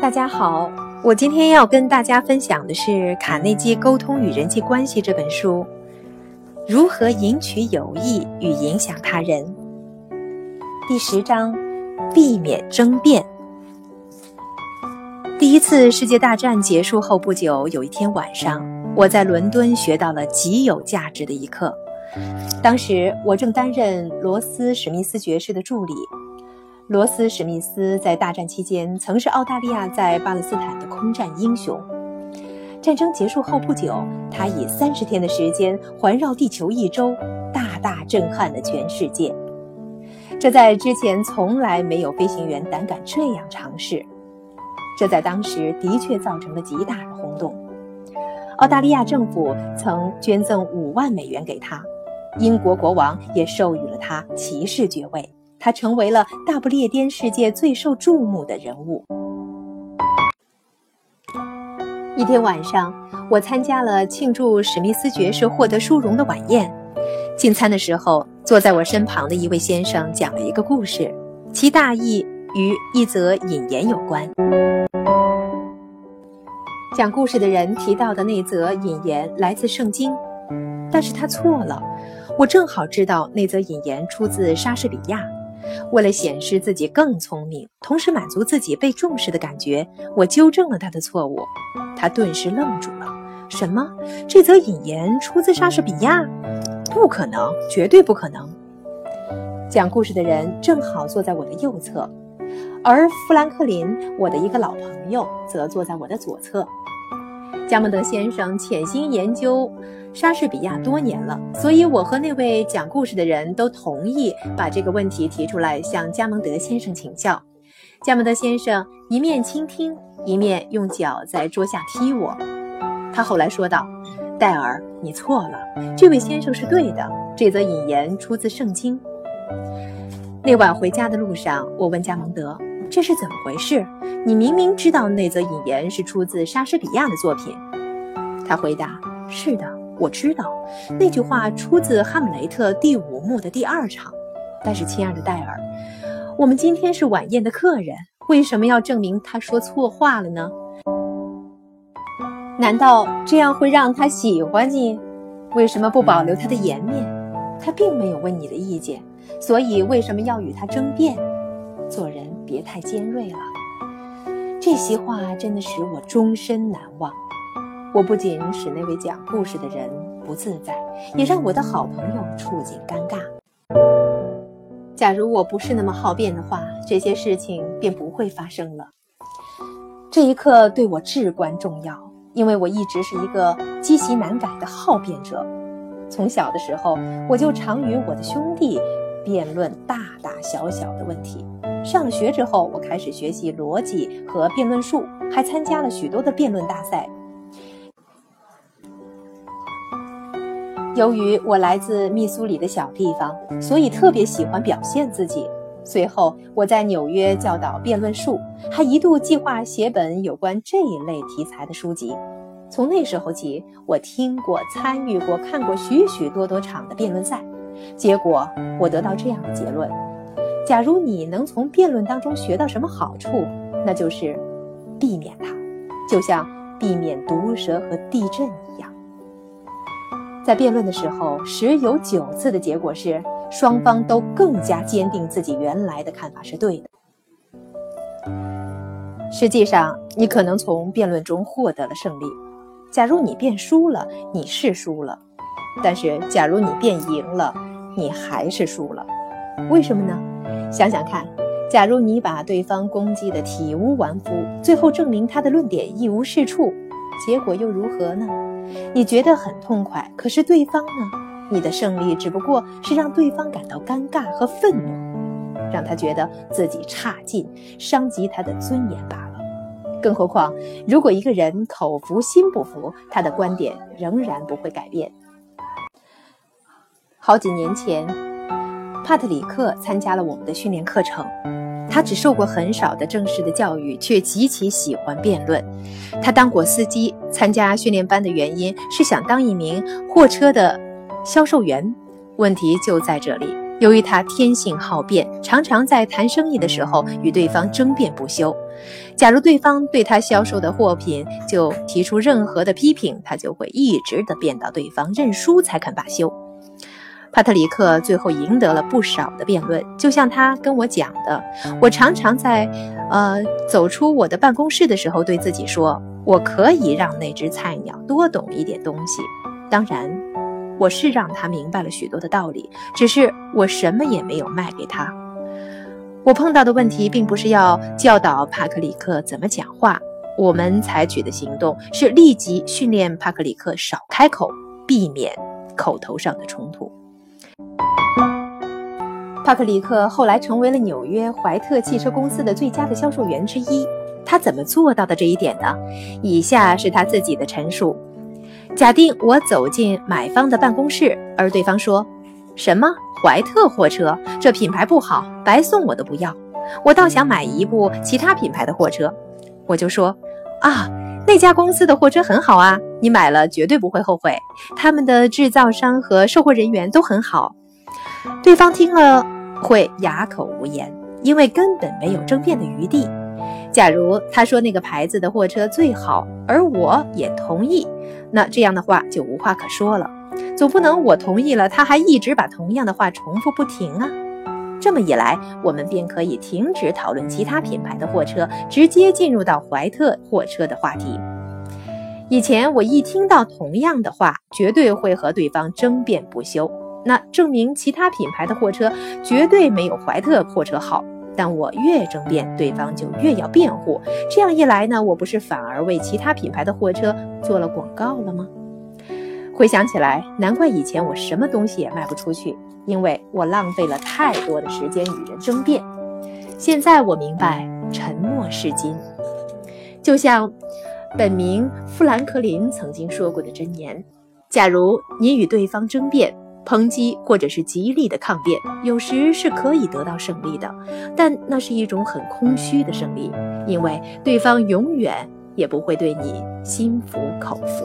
大家好，我今天要跟大家分享的是《卡内基沟通与人际关系》这本书，如何赢取友谊与影响他人。第十章，避免争辩。第一次世界大战结束后不久，有一天晚上，我在伦敦学到了极有价值的一课。当时我正担任罗斯史密斯爵士的助理。罗斯史密斯在大战期间曾是澳大利亚在巴勒斯坦的空战英雄。战争结束后不久，他以三十天的时间环绕地球一周，大大震撼了全世界。这在之前从来没有飞行员胆敢这样尝试。这在当时的确造成了极大的轰动。澳大利亚政府曾捐赠五万美元给他，英国国王也授予了他骑士爵位。他成为了大不列颠世界最受注目的人物。一天晚上，我参加了庆祝史密斯爵士获得殊荣的晚宴。进餐的时候，坐在我身旁的一位先生讲了一个故事，其大意与一则引言有关。讲故事的人提到的那则引言来自圣经，但是他错了。我正好知道那则引言出自莎士比亚。为了显示自己更聪明，同时满足自己被重视的感觉，我纠正了他的错误。他顿时愣住了：“什么？这则引言出自莎士比亚？不可能，绝对不可能！”讲故事的人正好坐在我的右侧，而富兰克林，我的一个老朋友，则坐在我的左侧。加蒙德先生潜心研究莎士比亚多年了，所以我和那位讲故事的人都同意把这个问题提出来向加蒙德先生请教。加蒙德先生一面倾听，一面用脚在桌下踢我。他后来说道：“戴尔，你错了，这位先生是对的。这则引言出自圣经。”那晚回家的路上，我问加蒙德。这是怎么回事？你明明知道那则引言是出自莎士比亚的作品。他回答：“是的，我知道那句话出自《哈姆雷特》第五幕的第二场。但是，亲爱的戴尔，我们今天是晚宴的客人，为什么要证明他说错话了呢？难道这样会让他喜欢你？为什么不保留他的颜面？他并没有问你的意见，所以为什么要与他争辩？做人。”别太尖锐了，这席话真的使我终身难忘。我不仅使那位讲故事的人不自在，也让我的好朋友处境尴尬。假如我不是那么好辩的话，这些事情便不会发生了。这一刻对我至关重要，因为我一直是一个积习难改的好辩者。从小的时候，我就常与我的兄弟辩论大大小小的问题。上了学之后，我开始学习逻辑和辩论术，还参加了许多的辩论大赛。由于我来自密苏里的小地方，所以特别喜欢表现自己。随后，我在纽约教导辩论术，还一度计划写本有关这一类题材的书籍。从那时候起，我听过、参与过、看过许许多多场的辩论赛，结果我得到这样的结论。假如你能从辩论当中学到什么好处，那就是避免它，就像避免毒蛇和地震。在辩论的时候，十有九次的结果是双方都更加坚定自己原来的看法是对的。实际上，你可能从辩论中获得了胜利。假如你辩输了，你是输了；但是，假如你辩赢了，你还是输了。为什么呢？想想看，假如你把对方攻击得体无完肤，最后证明他的论点一无是处，结果又如何呢？你觉得很痛快，可是对方呢？你的胜利只不过是让对方感到尴尬和愤怒，让他觉得自己差劲，伤及他的尊严罢了。更何况，如果一个人口服心不服，他的观点仍然不会改变。好几年前。帕特里克参加了我们的训练课程，他只受过很少的正式的教育，却极其喜欢辩论。他当过司机，参加训练班的原因是想当一名货车的销售员。问题就在这里，由于他天性好辩，常常在谈生意的时候与对方争辩不休。假如对方对他销售的货品就提出任何的批评，他就会一直的辩到对方认输才肯罢休。帕特里克最后赢得了不少的辩论，就像他跟我讲的，我常常在，呃，走出我的办公室的时候，对自己说，我可以让那只菜鸟多懂一点东西。当然，我是让他明白了许多的道理，只是我什么也没有卖给他。我碰到的问题并不是要教导帕克里克怎么讲话，我们采取的行动是立即训练帕克里克少开口，避免口头上的冲突。帕克里克后来成为了纽约怀特汽车公司的最佳的销售员之一。他怎么做到的这一点呢？以下是他自己的陈述：假定我走进买方的办公室，而对方说：“什么怀特货车？这品牌不好，白送我都不要。我倒想买一部其他品牌的货车。”我就说：“啊，那家公司的货车很好啊，你买了绝对不会后悔。他们的制造商和售货人员都很好。”对方听了会哑口无言，因为根本没有争辩的余地。假如他说那个牌子的货车最好，而我也同意，那这样的话就无话可说了。总不能我同意了，他还一直把同样的话重复不停啊！这么一来，我们便可以停止讨论其他品牌的货车，直接进入到怀特货车的话题。以前我一听到同样的话，绝对会和对方争辩不休。那证明其他品牌的货车绝对没有怀特货车好，但我越争辩，对方就越要辩护。这样一来呢，我不是反而为其他品牌的货车做了广告了吗？回想起来，难怪以前我什么东西也卖不出去，因为我浪费了太多的时间与人争辩。现在我明白，沉默是金。就像本名富兰克林曾经说过的箴言：假如你与对方争辩，抨击或者是极力的抗辩，有时是可以得到胜利的，但那是一种很空虚的胜利，因为对方永远也不会对你心服口服。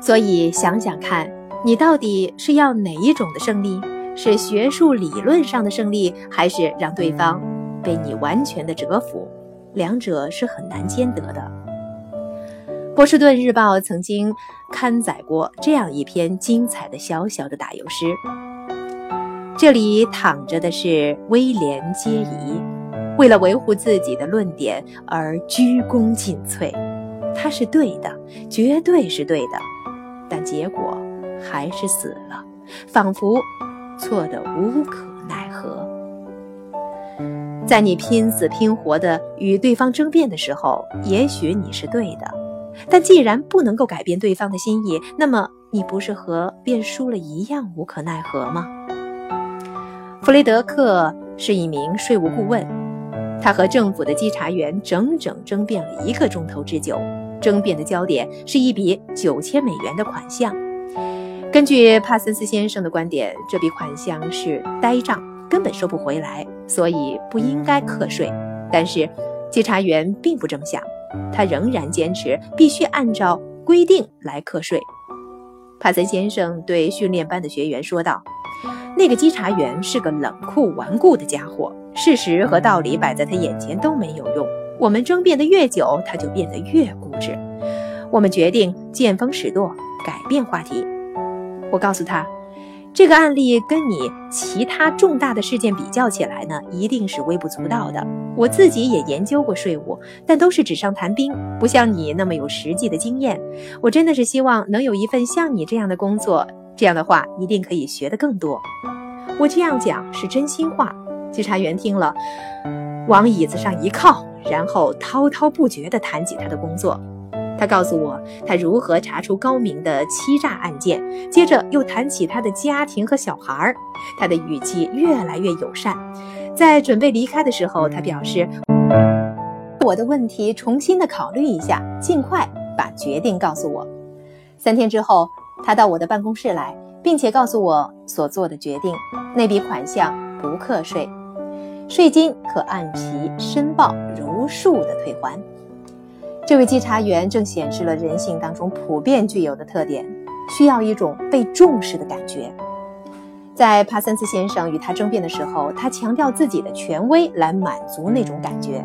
所以想想看，你到底是要哪一种的胜利？是学术理论上的胜利，还是让对方被你完全的折服？两者是很难兼得的。波士顿日报曾经刊载过这样一篇精彩的小小的打油诗。这里躺着的是威廉·杰伊，为了维护自己的论点而鞠躬尽瘁。他是对的，绝对是对的，但结果还是死了，仿佛错得无可奈何。在你拼死拼活的与对方争辩的时候，也许你是对的。但既然不能够改变对方的心意，那么你不是和辩输了一样无可奈何吗？弗雷德克是一名税务顾问，他和政府的稽查员整整争辩了一个钟头之久。争辩的焦点是一笔九千美元的款项。根据帕森斯先生的观点，这笔款项是呆账，根本收不回来，所以不应该课税。但是稽查员并不这么想。他仍然坚持必须按照规定来课税。帕森先生对训练班的学员说道：“那个稽查员是个冷酷顽固的家伙，事实和道理摆在他眼前都没有用。我们争辩的越久，他就变得越固执。我们决定见风使舵，改变话题。我告诉他。”这个案例跟你其他重大的事件比较起来呢，一定是微不足道的。我自己也研究过税务，但都是纸上谈兵，不像你那么有实际的经验。我真的是希望能有一份像你这样的工作，这样的话一定可以学得更多。我这样讲是真心话。稽查员听了，往椅子上一靠，然后滔滔不绝地谈起他的工作。他告诉我他如何查出高明的欺诈案件，接着又谈起他的家庭和小孩儿。他的语气越来越友善。在准备离开的时候，他表示：“我的问题重新的考虑一下，尽快把决定告诉我。”三天之后，他到我的办公室来，并且告诉我所做的决定：那笔款项不课税，税金可按批申报如数的退还。这位稽查员正显示了人性当中普遍具有的特点，需要一种被重视的感觉。在帕森斯先生与他争辩的时候，他强调自己的权威来满足那种感觉。